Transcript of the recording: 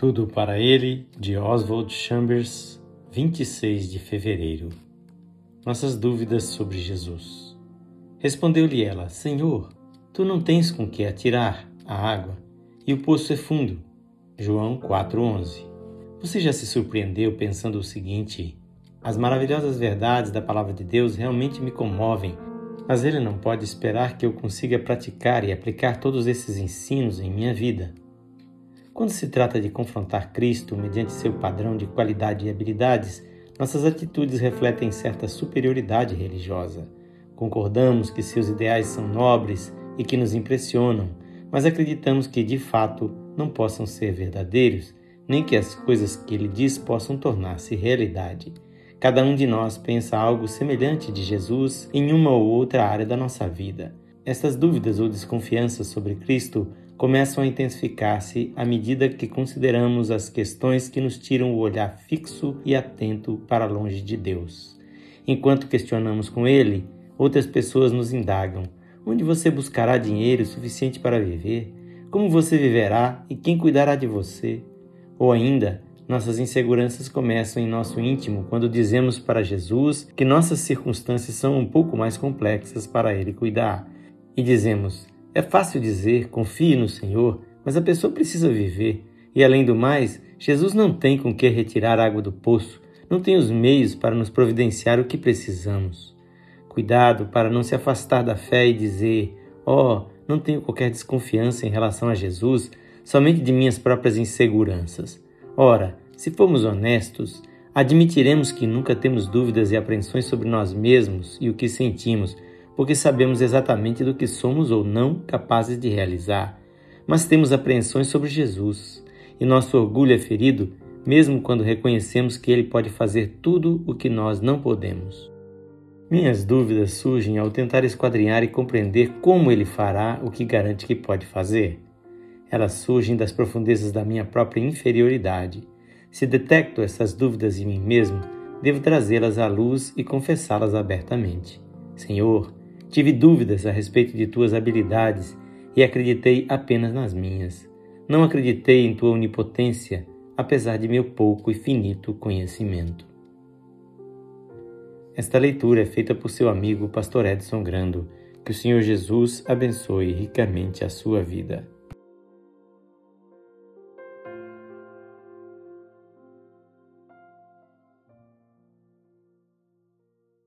Tudo para ele, de Oswald Chambers, 26 de fevereiro. Nossas dúvidas sobre Jesus. Respondeu-lhe ela: Senhor, tu não tens com que atirar a água, e o poço é fundo. João 4:11. Você já se surpreendeu pensando o seguinte: as maravilhosas verdades da palavra de Deus realmente me comovem, mas ele não pode esperar que eu consiga praticar e aplicar todos esses ensinos em minha vida. Quando se trata de confrontar Cristo mediante seu padrão de qualidade e habilidades, nossas atitudes refletem certa superioridade religiosa. Concordamos que seus ideais são nobres e que nos impressionam, mas acreditamos que de fato não possam ser verdadeiros, nem que as coisas que ele diz possam tornar-se realidade. Cada um de nós pensa algo semelhante de Jesus em uma ou outra área da nossa vida. Estas dúvidas ou desconfianças sobre Cristo começam a intensificar-se à medida que consideramos as questões que nos tiram o olhar fixo e atento para longe de Deus. Enquanto questionamos com Ele, outras pessoas nos indagam: onde você buscará dinheiro suficiente para viver? Como você viverá e quem cuidará de você? Ou ainda, nossas inseguranças começam em nosso íntimo quando dizemos para Jesus que nossas circunstâncias são um pouco mais complexas para Ele cuidar. E dizemos: é fácil dizer, confie no Senhor, mas a pessoa precisa viver. E além do mais, Jesus não tem com que retirar água do poço, não tem os meios para nos providenciar o que precisamos. Cuidado para não se afastar da fé e dizer: Oh, não tenho qualquer desconfiança em relação a Jesus, somente de minhas próprias inseguranças. Ora, se formos honestos, admitiremos que nunca temos dúvidas e apreensões sobre nós mesmos e o que sentimos porque sabemos exatamente do que somos ou não capazes de realizar, mas temos apreensões sobre Jesus, e nosso orgulho é ferido mesmo quando reconhecemos que Ele pode fazer tudo o que nós não podemos. Minhas dúvidas surgem ao tentar esquadrinhar e compreender como Ele fará o que garante que pode fazer. Elas surgem das profundezas da minha própria inferioridade. Se detecto essas dúvidas em mim mesmo, devo trazê-las à luz e confessá-las abertamente. Senhor, Tive dúvidas a respeito de tuas habilidades e acreditei apenas nas minhas. Não acreditei em tua onipotência, apesar de meu pouco e finito conhecimento. Esta leitura é feita por seu amigo Pastor Edson Grando. Que o Senhor Jesus abençoe ricamente a sua vida.